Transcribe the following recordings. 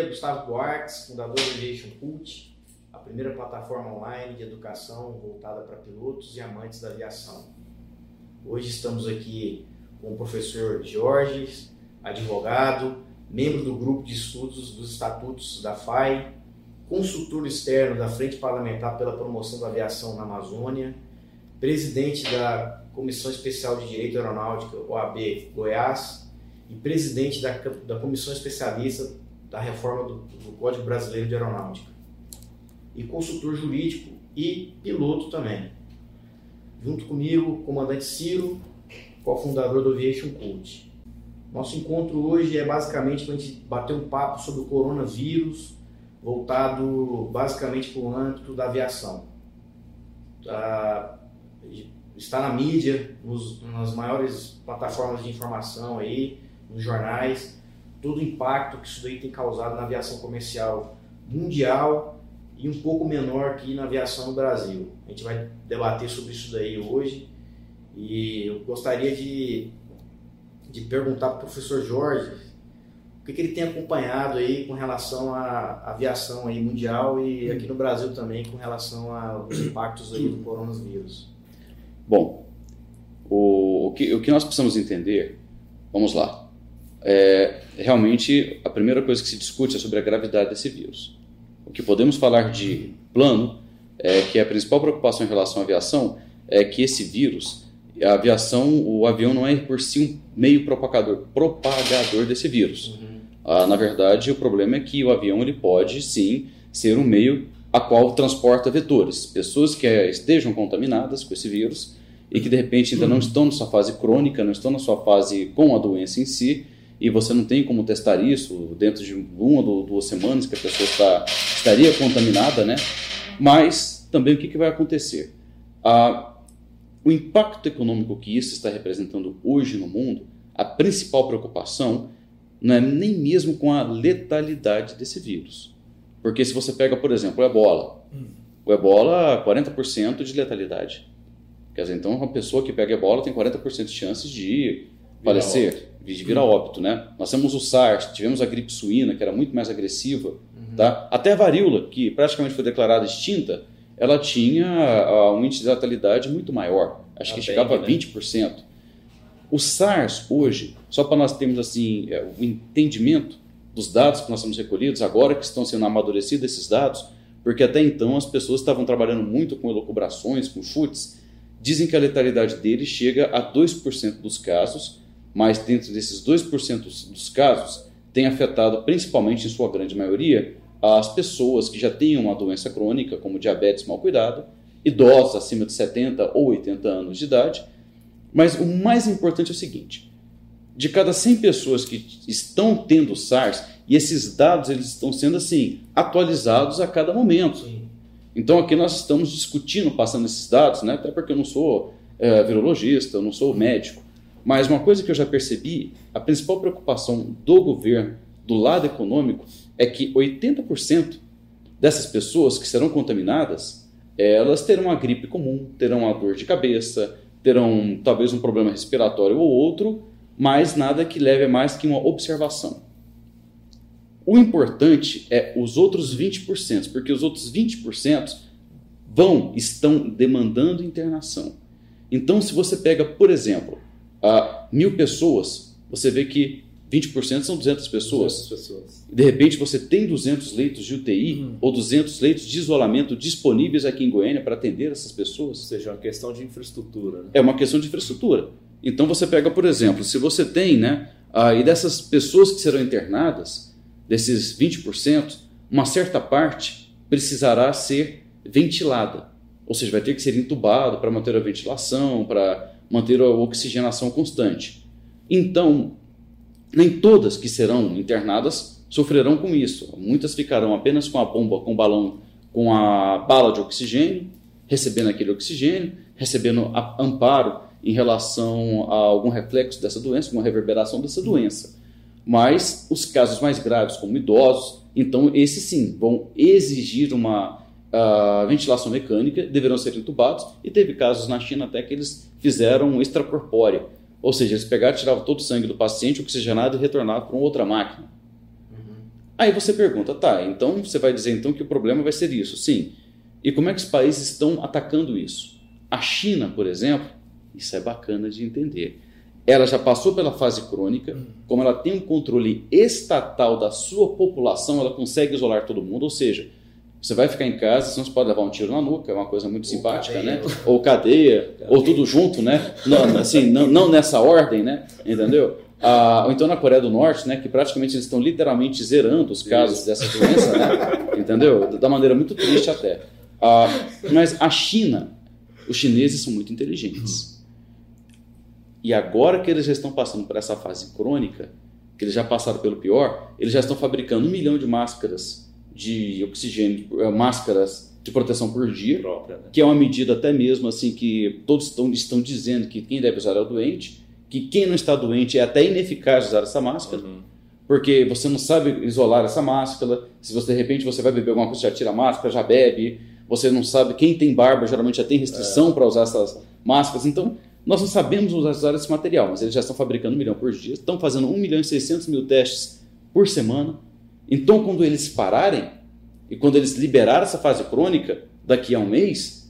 dia, Gustavo Buarques, fundador do Aviation Cult, a primeira plataforma online de educação voltada para pilotos e amantes da aviação. Hoje estamos aqui com o professor Jorge, advogado, membro do grupo de estudos dos estatutos da FAI, consultor externo da Frente Parlamentar pela Promoção da Aviação na Amazônia, presidente da Comissão Especial de Direito Aeronáutico, OAB Goiás, e presidente da, da Comissão Especialista da Reforma do, do Código Brasileiro de Aeronáutica. E consultor jurídico e piloto também. Junto comigo, comandante Ciro, cofundador do Aviation Cult. Nosso encontro hoje é basicamente para a gente bater um papo sobre o coronavírus, voltado basicamente para o âmbito da aviação. Tá, está na mídia, nas maiores plataformas de informação aí, nos jornais, todo o impacto que isso daí tem causado na aviação comercial mundial e um pouco menor aqui na aviação no Brasil. A gente vai debater sobre isso daí hoje e eu gostaria de, de perguntar para o professor Jorge o que, que, ele tem acompanhado aí com relação à aviação aí mundial e aqui no Brasil também com relação aos impactos aí do coronavírus. Bom, o, o, que, o que nós precisamos entender, vamos lá, é, realmente a primeira coisa que se discute é sobre a gravidade desse vírus. O que podemos falar de plano é que a principal preocupação em relação à aviação é que esse vírus, a aviação, o avião não é por si um meio propagador, propagador desse vírus. Uhum. Ah, na verdade, o problema é que o avião ele pode sim ser um meio a qual transporta vetores, pessoas que estejam contaminadas com esse vírus e que de repente ainda não uhum. estão na sua fase crônica, não estão na sua fase com a doença em si, e você não tem como testar isso dentro de uma ou duas semanas que a pessoa está, estaria contaminada, né? Mas também o que, que vai acontecer? Ah, o impacto econômico que isso está representando hoje no mundo, a principal preocupação não é nem mesmo com a letalidade desse vírus. Porque se você pega, por exemplo, o ebola, hum. o ebola, 40% de letalidade. Quer dizer, então uma pessoa que pega ebola tem 40% de chances de falecer de virar óbito, né? Nós temos o SARS, tivemos a gripe suína, que era muito mais agressiva, uhum. tá? Até a varíola, que praticamente foi declarada extinta, ela tinha um índice de letalidade muito maior, acho a que chegava a 20%. Né? O SARS hoje, só para nós termos assim é, o entendimento dos dados que nós temos recolhidos, agora que estão sendo amadurecidos esses dados, porque até então as pessoas estavam trabalhando muito com elucubrações, com chutes, dizem que a letalidade dele chega a 2% dos casos, mas dentro desses 2% dos casos, tem afetado principalmente, em sua grande maioria, as pessoas que já têm uma doença crônica, como diabetes mal cuidado, idosos acima de 70 ou 80 anos de idade. Mas o mais importante é o seguinte: de cada 100 pessoas que estão tendo SARS, e esses dados eles estão sendo assim atualizados a cada momento. Então aqui nós estamos discutindo, passando esses dados, né? até porque eu não sou é, virologista, eu não sou médico, mas uma coisa que eu já percebi, a principal preocupação do governo, do lado econômico, é que 80% dessas pessoas que serão contaminadas, elas terão uma gripe comum, terão uma dor de cabeça, terão talvez um problema respiratório ou outro, mas nada que leve a mais que uma observação. O importante é os outros 20%, porque os outros 20% vão, estão demandando internação. Então, se você pega, por exemplo, a mil pessoas, você vê que 20% são 200 pessoas. 200 pessoas. De repente você tem 200 leitos de UTI uhum. ou 200 leitos de isolamento disponíveis aqui em Goiânia para atender essas pessoas. Ou seja, é uma questão de infraestrutura. Né? É uma questão de infraestrutura. Então você pega, por exemplo, se você tem, né, aí dessas pessoas que serão internadas, desses 20%, uma certa parte precisará ser ventilada. Ou seja, vai ter que ser entubado para manter a ventilação, para manter a oxigenação constante. Então, nem todas que serão internadas sofrerão com isso. Muitas ficarão apenas com a bomba, com o balão, com a bala de oxigênio, recebendo aquele oxigênio, recebendo amparo em relação a algum reflexo dessa doença, uma reverberação dessa doença. Mas os casos mais graves, como idosos, então esses sim vão exigir uma a ventilação mecânica, deverão ser entubados, e teve casos na China até que eles fizeram extracorpórea, ou seja, eles pegaram, tiravam todo o sangue do paciente, oxigenado e retornavam para uma outra máquina. Uhum. Aí você pergunta, tá, então você vai dizer então que o problema vai ser isso. Sim. E como é que os países estão atacando isso? A China, por exemplo, isso é bacana de entender. Ela já passou pela fase crônica, como ela tem um controle estatal da sua população, ela consegue isolar todo mundo, ou seja, você vai ficar em casa, você não pode levar um tiro na nuca, é uma coisa muito ou simpática, cadeia, né? Ou cadeia, cadeia, ou tudo junto, né? Não, assim, não, não nessa ordem, né? Entendeu? Ah, ou então na Coreia do Norte, né, que praticamente eles estão literalmente zerando os casos Isso. dessa doença, né, entendeu? Da maneira muito triste até. Ah, mas a China, os chineses são muito inteligentes. E agora que eles já estão passando por essa fase crônica, que eles já passaram pelo pior, eles já estão fabricando um milhão de máscaras de oxigênio, eh, máscaras de proteção por dia, Própria, né? que é uma medida até mesmo assim que todos estão, estão dizendo que quem deve usar é o doente que quem não está doente é até ineficaz usar essa máscara, uhum. porque você não sabe isolar essa máscara. Se você de repente você vai beber alguma coisa, já tira a máscara, já bebe. Você não sabe quem tem barba geralmente já tem restrição é. para usar essas máscaras. Então nós não sabemos usar esse material, mas eles já estão fabricando um milhão por dia, estão fazendo 1 milhão e 600 mil testes por semana. Então quando eles pararem e quando eles liberarem essa fase crônica daqui a um mês,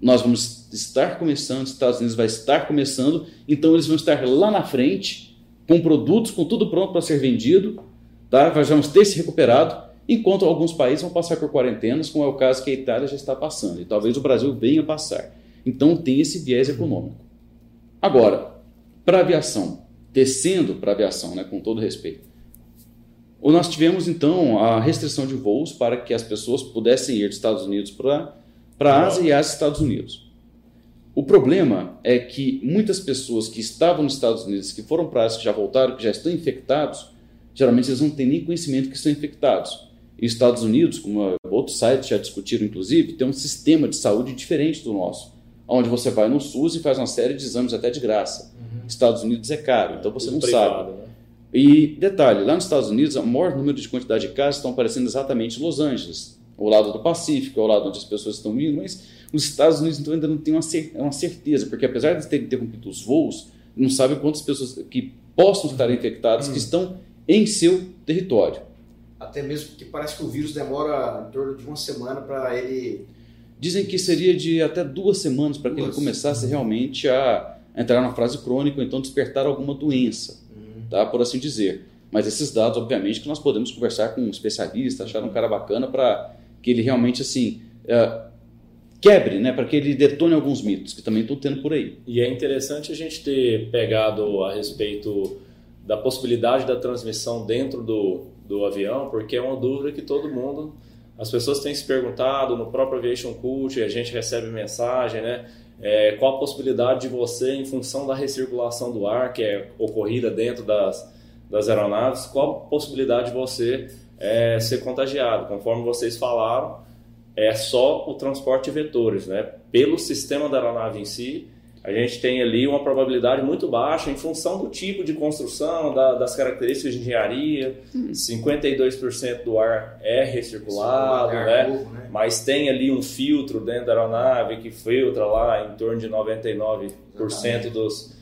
nós vamos estar começando, os Estados Unidos vai estar começando, então eles vão estar lá na frente, com produtos, com tudo pronto para ser vendido, tá? vamos ter se recuperado, enquanto alguns países vão passar por quarentenas, como é o caso que a Itália já está passando, e talvez o Brasil venha passar. Então tem esse viés econômico. Agora, para a aviação, descendo para a aviação, né, com todo respeito, nós tivemos então a restrição de voos para que as pessoas pudessem ir dos Estados Unidos para a Ásia e Ásia e Estados Unidos. O problema é que muitas pessoas que estavam nos Estados Unidos, que foram para que já voltaram, que já estão infectados, geralmente eles não têm nem conhecimento que estão infectados. E os Estados Unidos, como outros sites já discutiram inclusive, tem um sistema de saúde diferente do nosso, onde você vai no SUS e faz uma série de exames até de graça. Uhum. Estados Unidos é caro, então você não privado, sabe. Né? E detalhe, lá nos Estados Unidos, o maior número de quantidade de casos estão aparecendo exatamente em Los Angeles, ao lado do Pacífico, ao lado onde as pessoas estão indo, mas os Estados Unidos então, ainda não tem uma, uma certeza, porque apesar de terem interrompido os voos, não sabe quantas pessoas que possam estar infectadas hum. que estão em seu território. Até mesmo porque parece que o vírus demora em torno de uma semana para ele. Dizem que seria de até duas semanas para que ele começasse realmente a entrar na fase crônica, ou então despertar alguma doença. Tá? por assim dizer. Mas esses dados, obviamente, que nós podemos conversar com um especialista, achar um cara bacana para que ele realmente assim uh, quebre, né, para que ele detone alguns mitos que também estão tendo por aí. E é interessante a gente ter pegado a respeito da possibilidade da transmissão dentro do, do avião, porque é uma dúvida que todo mundo, as pessoas têm se perguntado no próprio Aviation Cult, a gente recebe mensagem, né? É, qual a possibilidade de você, em função da recirculação do ar que é ocorrida dentro das, das aeronaves, qual a possibilidade de você é, ser contagiado? Conforme vocês falaram, é só o transporte de vetores, né? Pelo sistema da aeronave em si, a gente tem ali uma probabilidade muito baixa em função do tipo de construção, da, das características de engenharia. Hum. 52% do ar é recirculado, é né? Novo, né? Mas tem ali um filtro dentro da aeronave que filtra lá em torno de 99% Exatamente. dos,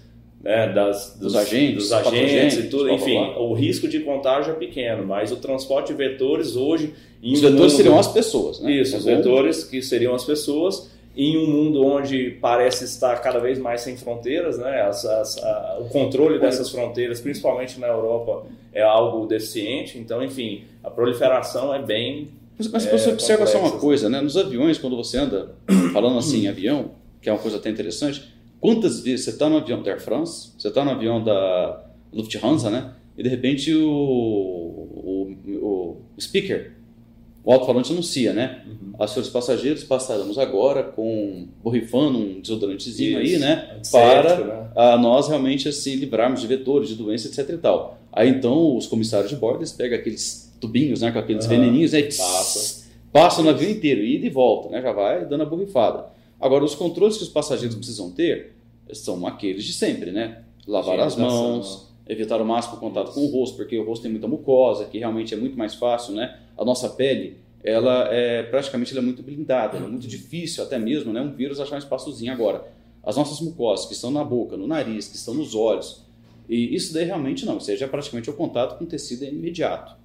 né, das, dos, dos, agentes, dos agentes e tudo. Enfim, o risco de contágio é pequeno, mas o transporte de vetores hoje. Os vetores mundo, seriam as pessoas, né? Isso, os vetores que seriam as pessoas. Em um mundo onde parece estar cada vez mais sem fronteiras, né? As, as, a, o controle dessas fronteiras, principalmente na Europa, é algo deficiente. Então, enfim, a proliferação é bem. Mas, mas é, você observa só uma coisa, né? Nos aviões, quando você anda falando assim, avião, que é uma coisa até interessante, Quantas vezes você está no avião da Air France, você está no avião da Lufthansa, né? E de repente o, o, o speaker, o alto-falante anuncia, né? Uhum. A senhores passageiros passaremos agora com borrifando um desodorantezinho Isso. aí, né? para né? A nós realmente assim livrarmos de vetores, de doenças, etc e tal. Aí então os comissários de bordo eles pegam aqueles tubinhos, né? Com aqueles uhum. veneninhos, né? Passa. Passa no avião inteiro, ida e volta, né? Já vai dando a borrifada. Agora, os controles que os passageiros precisam ter são aqueles de sempre, né? Lavar as mãos, evitar o máximo contato com o rosto, porque o rosto tem muita mucosa, que realmente é muito mais fácil, né? A nossa pele, ela é praticamente ela é muito blindada, é muito difícil até mesmo, né? Um vírus achar um espaçozinho agora. As nossas mucosas que estão na boca, no nariz, que estão nos olhos, e isso daí realmente não, seja, é praticamente o contato com o tecido é imediato.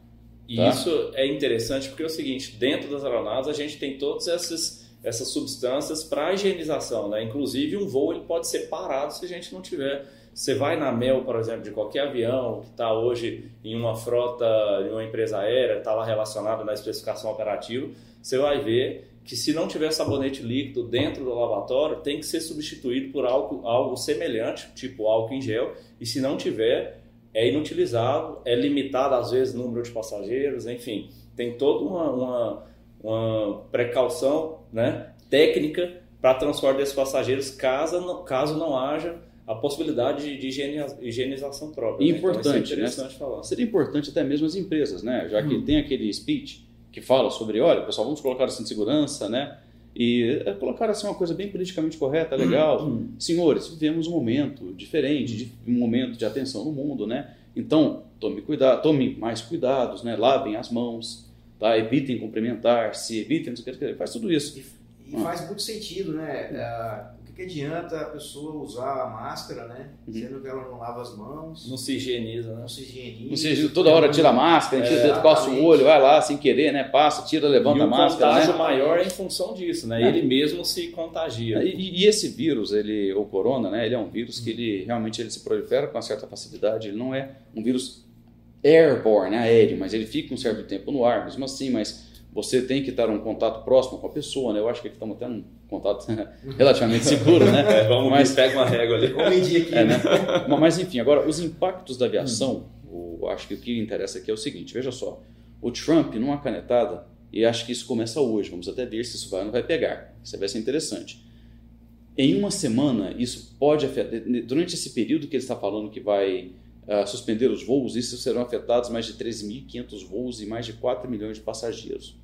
E tá? isso é interessante porque é o seguinte, dentro das aeronaves a gente tem todas essas, essas substâncias para higienização, né? Inclusive um voo ele pode ser parado se a gente não tiver. Você vai na MEL, por exemplo, de qualquer avião que está hoje em uma frota de uma empresa aérea, está lá relacionado na especificação operativa, você vai ver que se não tiver sabonete líquido dentro do lavatório, tem que ser substituído por algo, algo semelhante, tipo álcool em gel, e se não tiver, é inutilizável, é limitado às vezes o número de passageiros, enfim, tem toda uma, uma, uma precaução né, técnica para transporte desses passageiros caso caso não haja a possibilidade de higienização própria. Né? Importante, então, é interessante né? falar. Seria importante até mesmo as empresas, né? já que hum. tem aquele speech que fala sobre, olha, pessoal, vamos colocar assim de segurança, né? E é colocar assim uma coisa bem politicamente correta, legal. Uhum. Senhores, vivemos um momento diferente, de, um momento de atenção no mundo, né? Então, tome cuidado, tome mais cuidados, né? Lavem as mãos, tá? Evitem cumprimentar-se, evitem, faz tudo isso. E, e ah. faz muito sentido, né? Uh, que adianta a pessoa usar a máscara, né? Uhum. Sendo que ela não lava as mãos. Não se higieniza, né? Não se higieniza. Não se higieniza. Toda hora tira a máscara, tira é, o dedo, coça o olho, vai lá sem querer, né? Passa, tira, levanta a máscara. o contágio né? maior é em função disso, né? É. Ele mesmo se contagia. E, e, esse vírus, ele, o corona, né? Ele é um vírus que ele realmente ele se prolifera com uma certa facilidade. Ele não é um vírus airborne, né? aéreo, mas ele fica um certo tempo no ar, mesmo assim, mas você tem que estar em um contato próximo com a pessoa, né? Eu acho que aqui estamos até num contato relativamente seguro, né? É, vamos, mas pega uma régua ali. Vamos medir aqui. É, né? Mas enfim, agora os impactos da aviação, hum. eu acho que o que interessa aqui é o seguinte, veja só, o Trump numa canetada, e acho que isso começa hoje, vamos até ver se isso vai ou não vai pegar, isso vai ser interessante. Em uma semana, isso pode afetar, durante esse período que ele está falando que vai uh, suspender os voos, isso serão afetados mais de 13.500 voos e mais de 4 milhões de passageiros.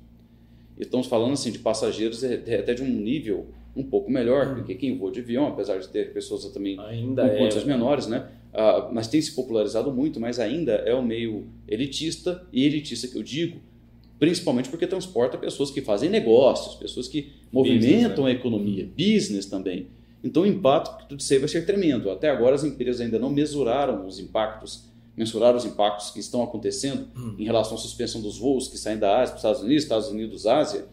E estamos falando assim de passageiros é, é até de um nível um pouco melhor, uhum. porque quem voa de avião, apesar de ter pessoas também ainda com é, contas menores, né? Uh, mas tem se popularizado muito, mas ainda é o meio elitista, e elitista que eu digo, principalmente porque transporta pessoas que fazem negócios, pessoas que movimentam business, né? a economia, business também. Então o impacto que tudo isso aí vai ser tremendo. Até agora as empresas ainda não mesuraram os impactos mensurar os impactos que estão acontecendo hum. em relação à suspensão dos voos que saem da Ásia para os Estados Unidos, Estados Unidos, Ásia.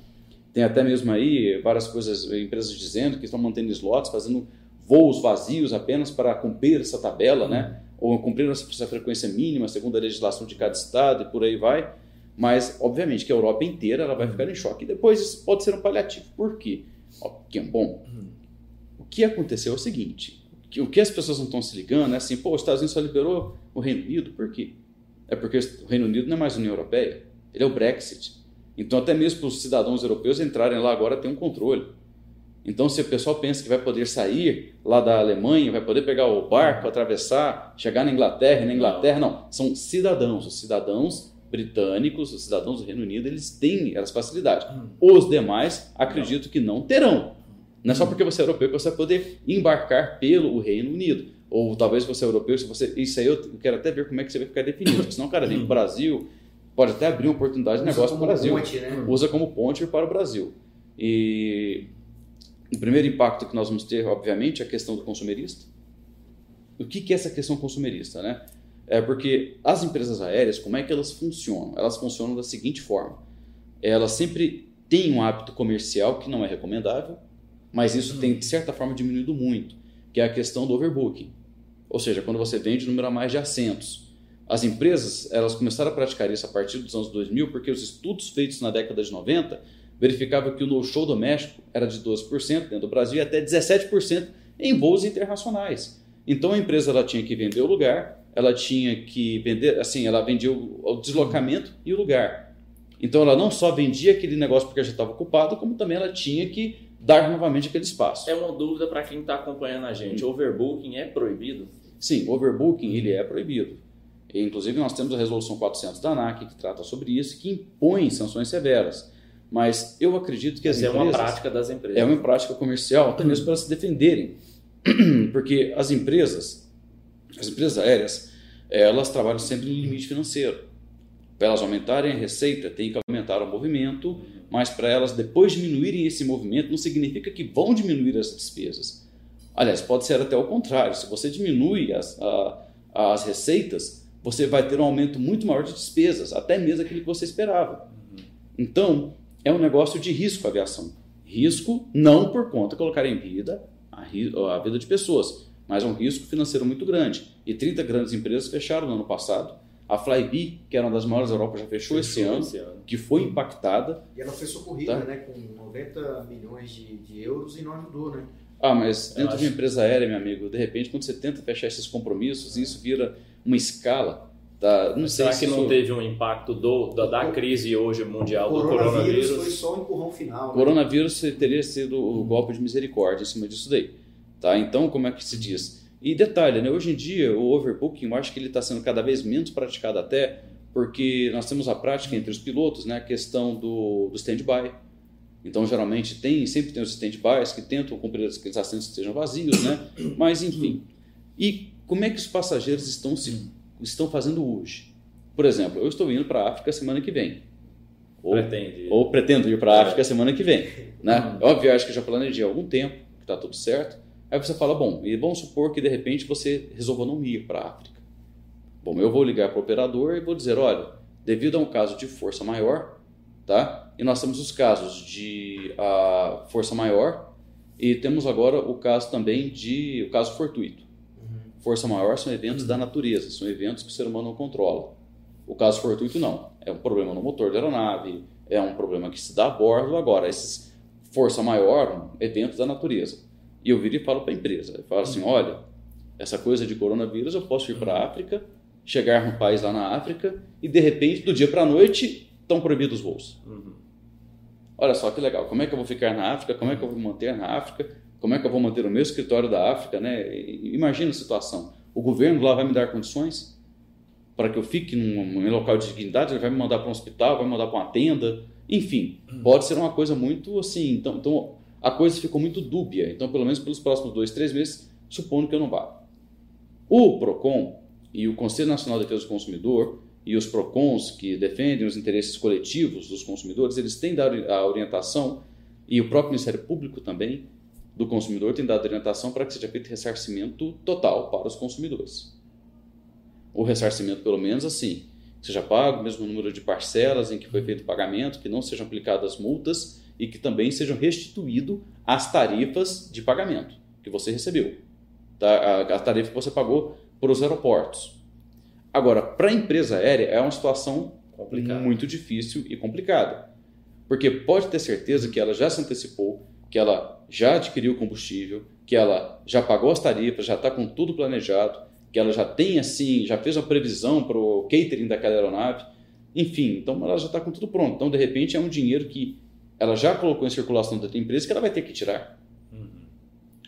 Tem até mesmo aí várias coisas, empresas dizendo que estão mantendo slots, fazendo voos vazios apenas para cumprir essa tabela, né? Hum. Ou cumprir essa frequência mínima segundo a legislação de cada estado e por aí vai. Mas, obviamente, que a Europa inteira ela vai hum. ficar em choque. E depois isso pode ser um paliativo. Por quê? Bom, o que aconteceu é o seguinte: que o que as pessoas não estão se ligando é assim, pô, os Estados Unidos só liberou o Reino Unido, por quê? É porque o Reino Unido não é mais União Europeia, ele é o Brexit. Então, até mesmo para os cidadãos europeus entrarem lá agora tem um controle. Então, se o pessoal pensa que vai poder sair lá da Alemanha, vai poder pegar o barco, atravessar, chegar na Inglaterra, na Inglaterra, não. São cidadãos. Os cidadãos britânicos, os cidadãos do Reino Unido, eles têm essa facilidade. Hum. Os demais, acredito que não terão. Não é só porque você é europeu que você vai poder embarcar pelo Reino Unido. Ou talvez você é europeu, se você. Isso aí eu quero até ver como é que você vai ficar definido. Senão o cara vem para o Brasil, pode até abrir uma oportunidade de negócio para o Brasil. Ponte, né? Usa como ponte para o Brasil. E o primeiro impacto que nós vamos ter, obviamente, é a questão do consumerista. O que, que é essa questão consumerista, né? É porque as empresas aéreas, como é que elas funcionam? Elas funcionam da seguinte forma: elas sempre têm um hábito comercial que não é recomendável, mas isso tem, de certa forma, diminuído muito, que é a questão do overbooking. Ou seja, quando você vende número a mais de assentos. As empresas elas começaram a praticar isso a partir dos anos 2000, porque os estudos feitos na década de 90 verificavam que o no-show doméstico era de 12% dentro do Brasil e até 17% em voos internacionais. Então a empresa ela tinha que vender o lugar, ela tinha que vender, assim, ela vendia o, o deslocamento e o lugar. Então ela não só vendia aquele negócio porque já estava ocupado, como também ela tinha que dar novamente aquele espaço. É uma dúvida para quem está acompanhando a gente. Overbooking é proibido? Sim, overbooking ele é proibido. E, inclusive nós temos a resolução 400 da ANAC que trata sobre isso, que impõe sanções severas. Mas eu acredito que as Essa empresas... é uma prática das empresas. É uma prática comercial, até mesmo para se defenderem. Porque as empresas, as empresas aéreas, elas trabalham sempre no limite financeiro. Para elas aumentarem a receita, tem que aumentar o movimento mas para elas depois diminuírem esse movimento não significa que vão diminuir as despesas. Aliás, pode ser até o contrário. Se você diminui as, a, as receitas, você vai ter um aumento muito maior de despesas, até mesmo aquilo que você esperava. Uhum. Então, é um negócio de risco a aviação. Risco não por conta de colocar em vida a, a vida de pessoas, mas é um risco financeiro muito grande. E 30 grandes empresas fecharam no ano passado. A Flybe, que era uma das maiores da Europa, já fechou, fechou esse, ano, esse, ano, que foi impactada. E ela foi socorrida tá? né, com 90 milhões de, de euros e não ajudou, né? Ah, mas dentro de uma empresa aérea, meu amigo, de repente, quando você tenta fechar esses compromissos, isso vira uma escala. Da, não Será que não teve um impacto do, da, da crise hoje mundial do coronavírus? coronavírus foi só um empurrão final. Né? Coronavírus teria sido o golpe de misericórdia em cima disso daí. Tá? Então, como é que se diz? E detalhe, né? hoje em dia o overbooking, eu acho que ele está sendo cada vez menos praticado até porque nós temos a prática entre os pilotos, né? a questão do, do stand-by. Então, geralmente, tem, sempre tem os stand-bys que tentam cumprir aqueles assentos que estejam vazios, né? Mas, enfim. E como é que os passageiros estão, se, estão fazendo hoje? Por exemplo, eu estou indo para a África semana que vem. Ou, Pretende. ou pretendo ir para a África é. semana que vem. Né? É uma viagem que eu já planejei há algum tempo, que está tudo certo. Aí você fala, bom, e vamos supor que de repente você resolva não ir para a África. Bom, eu vou ligar para o operador e vou dizer, olha, devido a um caso de força maior, tá? E nós temos os casos de a força maior e temos agora o caso também de o caso fortuito. Uhum. Força maior são eventos da natureza, são eventos que o ser humano não controla. O caso fortuito não, é um problema no motor da aeronave, é um problema que se dá a bordo. Agora, esses força maior, eventos da natureza. E eu viro e falo para a empresa, eu falo assim, olha, essa coisa de coronavírus eu posso ir para a África, chegar num país lá na África e de repente do dia para a noite estão proibidos os voos. Uhum. Olha só que legal, como é que eu vou ficar na África? Como é que eu vou manter na África? Como é que eu vou manter o meu escritório da África? Né? Imagina a situação. O governo lá vai me dar condições para que eu fique num, num local de dignidade, ele vai me mandar para um hospital, vai me mandar para uma tenda, enfim, uhum. pode ser uma coisa muito assim. Então, então, a coisa ficou muito dúbia. Então, pelo menos pelos próximos dois, três meses, supondo que eu não vá. O PROCON e o Conselho Nacional de Defesa do Consumidor e os PROCONs, que defendem os interesses coletivos dos consumidores, eles têm dado a orientação, e o próprio Ministério Público também, do consumidor, tem dado orientação para que seja feito ressarcimento total para os consumidores. O ressarcimento, pelo menos assim, seja pago o mesmo número de parcelas em que foi feito o pagamento, que não sejam aplicadas multas e que também sejam restituído as tarifas de pagamento que você recebeu. Tá? A, tarifa que você pagou para os aeroportos. Agora, para a empresa aérea é uma situação Complicado. muito difícil e complicada. Porque pode ter certeza que ela já se antecipou, que ela já adquiriu combustível, que ela já pagou as tarifas, já está com tudo planejado, que ela já tem assim, já fez uma previsão para o catering daquela aeronave. Enfim, então ela já está com tudo pronto. Então, de repente, é um dinheiro que ela já colocou em circulação da empresa que ela vai ter que tirar.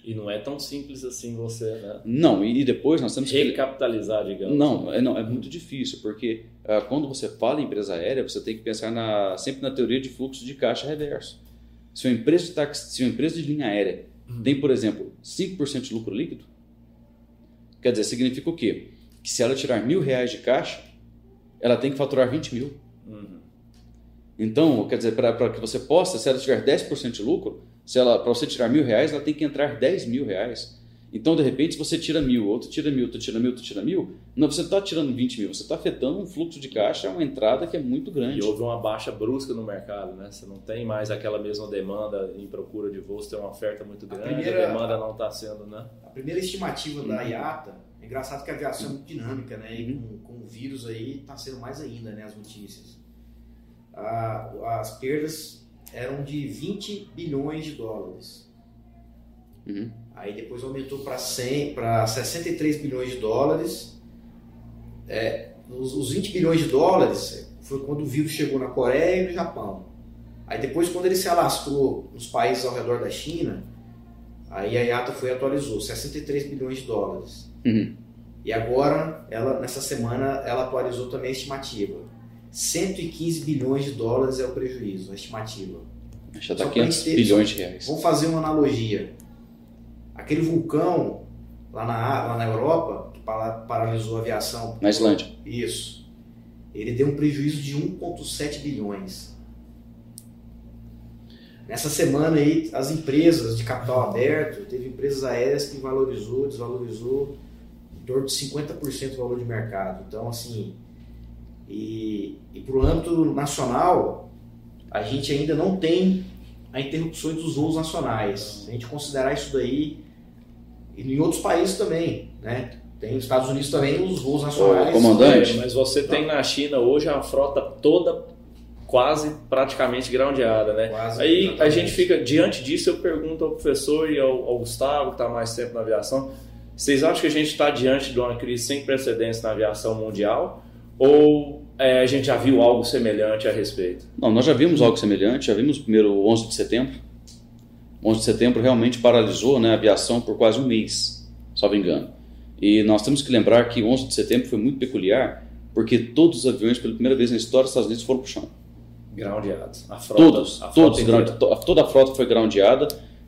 E não é tão simples assim você, né? Não, e depois nós temos que... Recapitalizar, digamos. Não, é, não, é muito difícil, porque uh, quando você fala em empresa aérea, você tem que pensar na, sempre na teoria de fluxo de caixa reverso. Se uma empresa de, táxi, se uma empresa de linha aérea uhum. tem, por exemplo, 5% de lucro líquido, quer dizer, significa o quê? Que se ela tirar mil reais de caixa, ela tem que faturar 20 mil. Uhum. Então, quer dizer, para que você possa, se ela tiver 10% de lucro, se ela para você tirar mil reais, ela tem que entrar 10 mil reais. Então, de repente, você tira mil, outro tira mil, outro tira mil, outro tira mil, não, você está tirando 20 mil, você está afetando um fluxo de caixa, uma entrada que é muito grande. E houve uma baixa brusca no mercado, né? Você não tem mais aquela mesma demanda em procura de voos, tem uma oferta muito grande, a, primeira, a demanda não está sendo, né? A primeira estimativa uhum. da IATA, é engraçado que a aviação é muito dinâmica, né? E uhum. com, com o vírus aí está sendo mais ainda, né? As notícias. Ah, as perdas eram de 20 bilhões de dólares. Uhum. Aí depois aumentou para 100, para 63 bilhões de dólares. É, os, os 20 bilhões de dólares foi quando o vírus chegou na Coreia e no Japão. Aí depois quando ele se alastrou nos países ao redor da China, aí a IATA foi e atualizou 63 bilhões de dólares. Uhum. E agora, ela, nessa semana, ela atualizou também a estimativa. 115 bilhões de dólares é o prejuízo, a estimativa. Já está 500 bilhões de reais. Vamos fazer uma analogia. Aquele vulcão lá na, lá na Europa, que paralisou a aviação. Na Islândia. Isso. Ele deu um prejuízo de 1,7 bilhões. Nessa semana aí, as empresas de capital aberto, teve empresas aéreas que valorizou, desvalorizou em torno de 50% do valor de mercado. Então, assim, e, e para o âmbito nacional, a gente ainda não tem a interrupção dos voos nacionais. Se a gente considerar isso daí, e em outros países também, né? Tem nos Estados Unidos também os voos nacionais. Ô, comandante. É, mas você tem na China hoje a frota toda quase praticamente groundeada, né? Quase, Aí a exatamente. gente fica, diante disso, eu pergunto ao professor e ao, ao Gustavo, que está mais tempo na aviação, vocês acham que a gente está diante de uma crise sem precedentes na aviação mundial? Ou é, a gente já viu algo semelhante a respeito? Não, nós já vimos algo semelhante, já vimos o primeiro 11 de setembro. 11 de setembro realmente paralisou né, a aviação por quase um mês, só me engano. E nós temos que lembrar que 11 de setembro foi muito peculiar, porque todos os aviões, pela primeira vez na história dos Estados Unidos, foram para o chão. Groundeados. A frota, Todos, a frota todos, ground- to- toda a frota foi groundeada,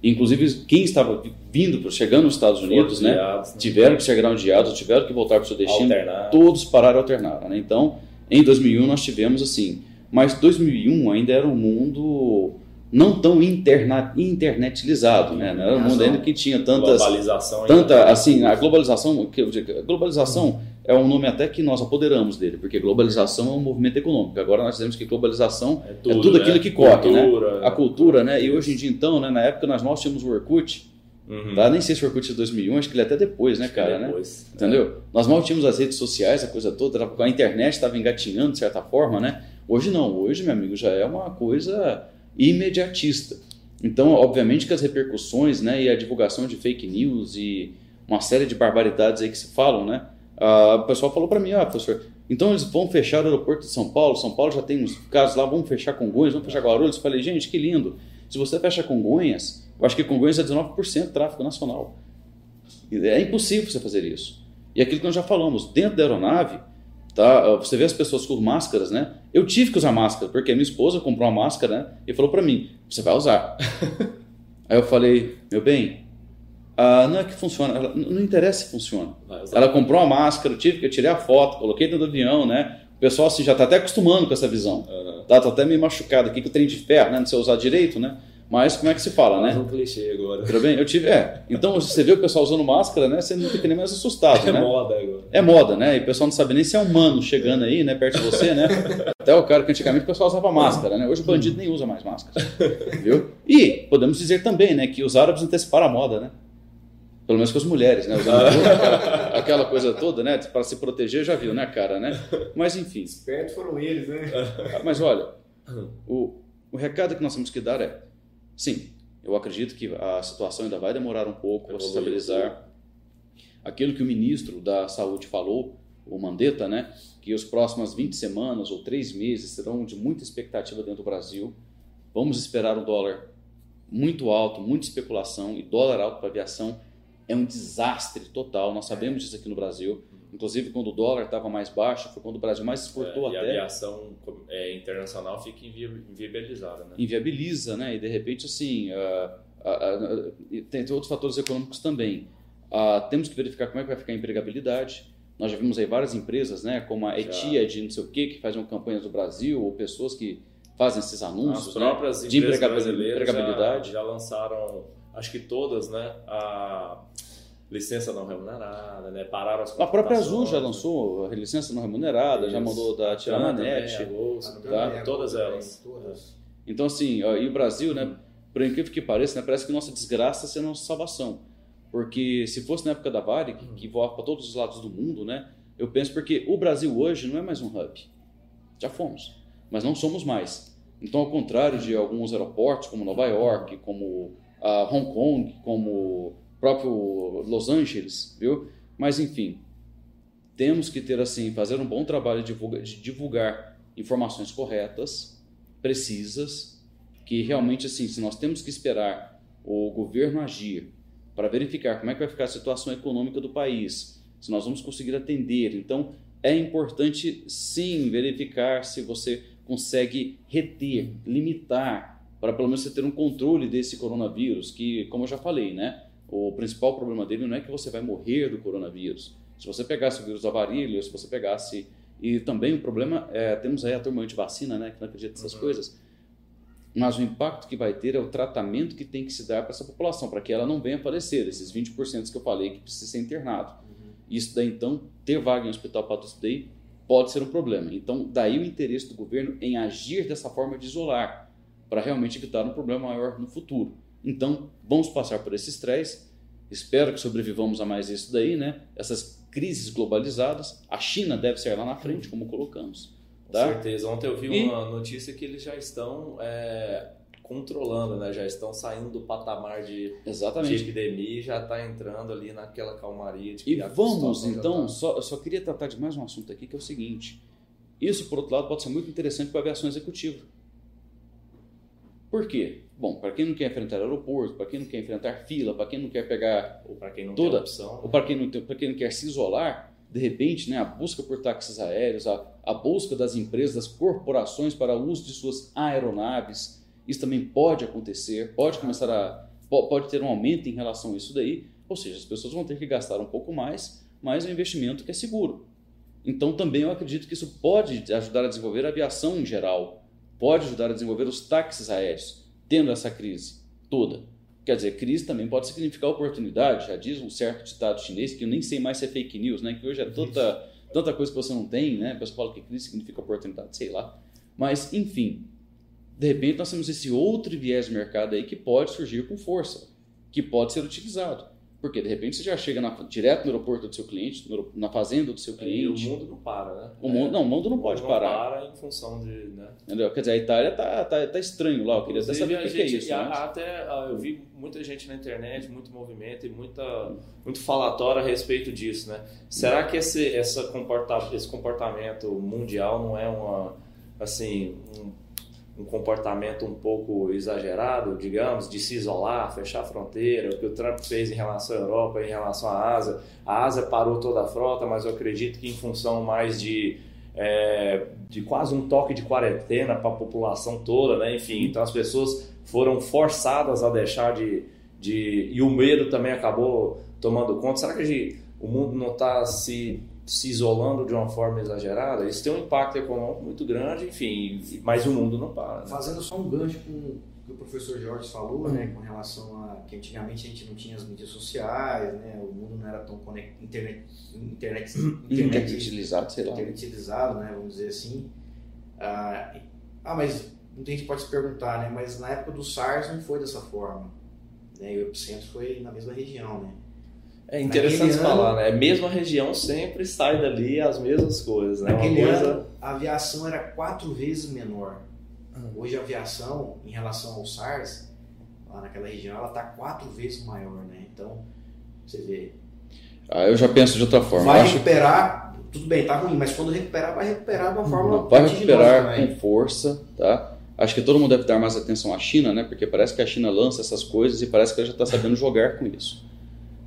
inclusive quem estava vindo, chegando nos Estados Unidos, né, né? tiveram que ser groundeados, tiveram que voltar para o seu destino, Alternar. todos pararam e alternaram. Né? Então, em 2001 nós tivemos assim, mas 2001 ainda era um mundo não tão interna, internetilizado, né? Não era um mundo ainda que tinha tantas, Globalização. ainda. tanta assim, a globalização, que eu digo, a globalização é um nome até que nós apoderamos dele, porque globalização é um movimento econômico. Agora nós dizemos que globalização É é tudo aquilo que corre, né? Cultura, a cultura, né? E hoje em dia então, né, na época nós, nós tínhamos o Orkut, Uhum. tá? Nem sei se o Orkut é 2001, acho que ele é até depois, né, cara, né? Depois. Entendeu? Nós mal tínhamos as redes sociais, a coisa toda, a internet estava engatinhando de certa forma, né? Hoje não, hoje, meu amigo, já é uma coisa imediatista. Então, obviamente que as repercussões, né, e a divulgação de fake news e uma série de barbaridades aí que se falam, né? O pessoal falou para mim, ah, professor, então eles vão fechar o aeroporto de São Paulo, São Paulo já tem uns casos lá, vamos fechar Congonhas, vamos fechar Guarulhos. Eu falei, gente, que lindo. Se você fecha Congonhas, eu acho que Congonhas é 19% tráfego nacional. É impossível você fazer isso. E aquilo que nós já falamos, dentro da aeronave, tá? Você vê as pessoas com máscaras, né? Eu tive que usar máscara, porque a minha esposa comprou uma máscara, né? E falou para mim, você vai usar. Aí eu falei, meu bem, ah, não é que funciona. Ela, não interessa se funciona. Usar. Ela comprou uma máscara, eu tive que eu tirei a foto, coloquei dentro do avião, né? O pessoal assim, já está até acostumando com essa visão. Aham. Tá, até meio machucado aqui com o trem de ferro, né? Não sei usar direito, né? Mas como é que se fala, né? Um clichê agora. Tudo bem? Eu tive. É. Então, você vê o pessoal usando máscara, né? Você não fica nem mais assustado, É né? moda agora. É moda, né? E o pessoal não sabe nem se é humano chegando aí, né? Perto de você, né? Até o cara que antigamente o pessoal usava máscara, né? Hoje o bandido nem usa mais máscara. Viu? E podemos dizer também, né? Que os árabes anteciparam a moda, né? Pelo menos com as mulheres, né? Usando aquela, aquela coisa toda, né? Para se proteger, já viu, né, cara, né? Mas enfim. Espertos foram eles, né? Mas olha, o, o recado que nós temos que dar é: sim, eu acredito que a situação ainda vai demorar um pouco para se estabilizar. Aquilo que o ministro da Saúde falou, o Mandetta, né, que as próximas 20 semanas ou 3 meses serão de muita expectativa dentro do Brasil. Vamos esperar o dólar muito alto, muita especulação e dólar alto para aviação é um desastre total. Nós sabemos disso aqui no Brasil. Inclusive, quando o dólar estava mais baixo, foi quando o Brasil mais exportou É, e a até aviação é, internacional fica invi- inviabilizada, né? inviabiliza, né? E de repente, assim, ah, ah, e tem, tem outros fatores econômicos também. Temos que verificar como é que vai ficar a empregabilidade. Nós já vimos aí várias empresas, né? Como a Já. Etihad, não sei o quê, que fazem campanhas no Brasil, ou pessoas que fazem esses anúncios, As né? próprias de empresas empregabil- brasileiras empregabilidade. já, já lançaram, acho que todas, né? A licença não remunerada, né? Pararam as A própria Azul já lançou a licença não remunerada, já Isso. mandou da tirar TAM na também, net. a Bolsa, A tá? Todas elas. Todas. Então, assim, ó, e o Brasil, né, por incrível que pareça, né, parece que nossa desgraça é nossa salvação. Porque se fosse na época da Varig, que, que voava para todos os lados do mundo, né, eu penso porque o Brasil hoje não é mais um hub. Já fomos, mas não somos mais. Então, ao contrário de alguns aeroportos, como Nova York, como ah, Hong Kong, como próprio Los Angeles, viu? Mas, enfim, temos que ter, assim, fazer um bom trabalho de divulgar, de divulgar informações corretas, precisas, que realmente, assim, se nós temos que esperar o governo agir para verificar como é que vai ficar a situação econômica do país, se nós vamos conseguir atender. Então, é importante, sim, verificar se você consegue reter, limitar, para pelo menos você ter um controle desse coronavírus, que, como eu já falei, né, o principal problema dele não é que você vai morrer do coronavírus. Se você pegasse o vírus da varíola, se você pegasse... E também o problema, é, temos aí a turma antivacina, né, que não acredita nessas Uhum. coisas, mas o impacto que vai ter é o tratamento que tem que se dar para essa população, para que ela não venha falecer, esses 20% que eu falei que precisa ser internado. Isso daí, então, ter vaga em hospital para isso daí pode ser um problema. Então, daí o interesse do governo em agir dessa forma de isolar, para realmente evitar um problema maior no futuro. Então, vamos passar por esse estresse. Espero que sobrevivamos a mais isso daí, né? Essas crises globalizadas. A China deve ser lá na frente, como colocamos. Tá? Com certeza. Ontem eu vi e... uma notícia que eles já estão é, controlando, né? Já estão saindo do patamar de, Exatamente. de epidemia e já está entrando ali naquela calmaria. De e vamos, então, tá... só, só queria tratar de mais um assunto aqui, que é o seguinte. Isso, por outro lado, pode ser muito interessante para a aviação executiva. Por quê? Bom, para quem não quer enfrentar aeroporto, para quem não quer enfrentar fila, para quem não quer pegar ou para quem não toda, opção, ou para quem não para quem não quer se isolar, de repente, né, a busca por táxis aéreos, a, a busca das empresas, das corporações para o uso de suas aeronaves, isso também pode acontecer, pode começar a pode ter um aumento em relação a isso daí, ou seja, as pessoas vão ter que gastar um pouco mais, mas é um investimento que é seguro. Então também eu acredito que isso pode ajudar a desenvolver a aviação em geral, pode ajudar a desenvolver os táxis aéreos, tendo essa crise toda. Quer dizer, crise também pode significar oportunidade, já diz um certo ditado chinês, que eu nem sei mais se é fake news, né? que hoje é tanta, tanta coisa que você não tem, né? a pessoa fala que crise significa oportunidade, sei lá. Mas, enfim, de repente nós temos esse outro viés de mercado aí que pode surgir com força, que pode ser utilizado. Porque de repente você já chega na, direto no aeroporto do seu cliente, no, na fazenda do seu cliente. E o mundo não para, né? O mundo, não, o mundo não o pode mundo parar. para em função de. Né? Entendeu? Quer dizer, a Itália tá, tá, tá estranho lá. Eu queria até saber o que, gente, que, é isso. Né? Até ah, eu vi muita gente na internet, muito movimento e muita, muito falatório a respeito disso, né? Será que esse, essa comporta, esse comportamento mundial não é uma assim um um comportamento um pouco exagerado, digamos, de se isolar, fechar a fronteira, o que o Trump fez em relação à Europa, em relação à Ásia. A Ásia parou toda a frota, mas eu acredito que em função mais de, é, de quase um toque de quarentena para a população toda, né? enfim, então as pessoas foram forçadas a deixar de, de... e o medo também acabou tomando conta. Será que o mundo não está se se isolando de uma forma exagerada, isso tem um impacto econômico muito grande, enfim, mas o mundo não para. Né? Fazendo só um gancho com o que o professor Jorge falou, né, com relação a que antigamente a gente não tinha as mídias sociais, né, o mundo não era tão conect, internet, internet, internet, utilizado, sei lá. Internetilizado, né, vamos dizer assim. Ah, ah, mas muita gente pode se perguntar, né, mas na época do SARS não foi dessa forma, né, e o epicentro foi na mesma região, né. É interessante falar, né? A mesma região sempre sai dali as mesmas coisas, né? Naquele coisa... ano, a aviação era quatro vezes menor. Hum. Hoje a aviação, em relação ao SARS, lá naquela região, ela está quatro vezes maior, né? Então, você vê. Ah, eu já penso de outra forma. Vai recuperar, tudo bem, tá ruim, mas quando recuperar, vai recuperar de uma forma. Vai recuperar com força, tá? Acho que todo mundo deve dar mais atenção à China, né? Porque parece que a China lança essas coisas e parece que ela já está sabendo jogar com isso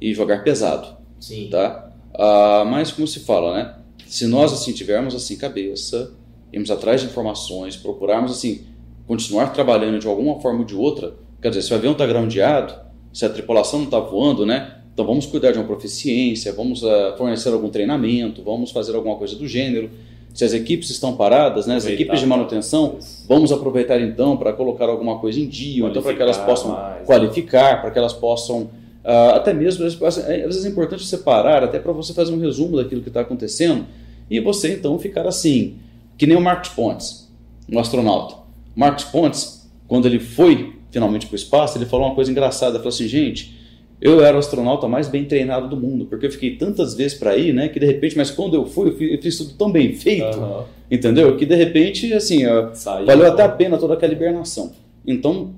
e jogar pesado. Sim. Tá? Ah, mas como se fala, né? Se nós assim tivermos assim cabeça, irmos atrás de informações, procurarmos assim continuar trabalhando de alguma forma ou de outra, quer dizer, se o avião está groundeado, se a tripulação não está voando, né? Então vamos cuidar de uma proficiência, vamos uh, fornecer algum treinamento, vamos fazer alguma coisa do gênero. Se as equipes estão paradas, né, as equipes de manutenção, vamos aproveitar então para colocar alguma coisa em dia, então para que elas possam mais, qualificar, para que elas possam Uh, até mesmo, às vezes é importante separar, até para você fazer um resumo daquilo que está acontecendo, e você então ficar assim, que nem o Marcos Pontes, um astronauta. Marcos Pontes, quando ele foi finalmente para o espaço, ele falou uma coisa engraçada, ele falou assim, gente, eu era o astronauta mais bem treinado do mundo, porque eu fiquei tantas vezes para ir, né, que de repente, mas quando eu fui, eu fiz, eu fiz tudo tão bem feito, uhum. entendeu? Que de repente, assim, Saiu, valeu até a pena toda aquela hibernação. Então,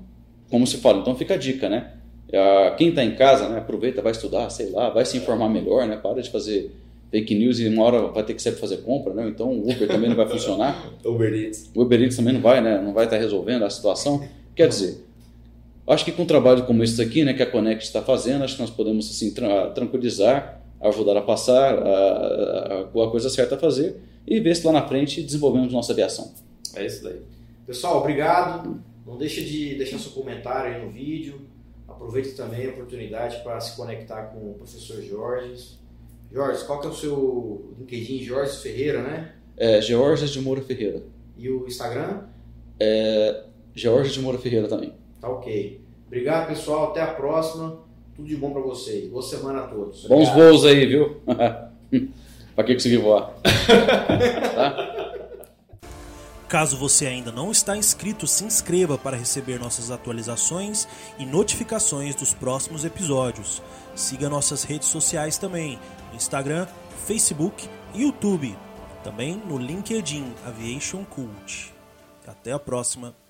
como se fala, então fica a dica, né? Ah, quem está em casa, né, aproveita, vai estudar, sei lá, vai se informar melhor, né? Para de fazer fake news e uma hora vai ter que sempre fazer compra, né? Então o Uber também não vai funcionar. Uber Eats. O Uber Eats também não vai, né? Não vai estar tá resolvendo a situação. Quer dizer, acho que com um trabalho como esse aqui, né, que a Connect está fazendo, acho que nós podemos assim tra tranquilizar, ajudar a passar a, a, a, coisa certa a fazer e ver se lá na frente desenvolvemos nossa aviação. É isso daí. Pessoal, obrigado. Não deixe de deixar seu comentário aí no vídeo Aproveite também a oportunidade para se conectar com o professor Jorge. Jorge, qual que é o seu LinkedIn? Jorge Ferreira, né? É, Georges de Moura Ferreira. E o Instagram? É, Georges de Moura Ferreira também. Tá ok. Obrigado, pessoal. Até a próxima. Tudo de bom para vocês. Boa semana a todos. Obrigado. Bons voos aí, viu? Para que conseguir voar? tá? Caso você ainda não está inscrito, se inscreva para receber nossas atualizações e notificações dos próximos episódios. Siga nossas redes sociais também, Instagram, Facebook e YouTube. Também no LinkedIn Aviation Cult. Até a próxima.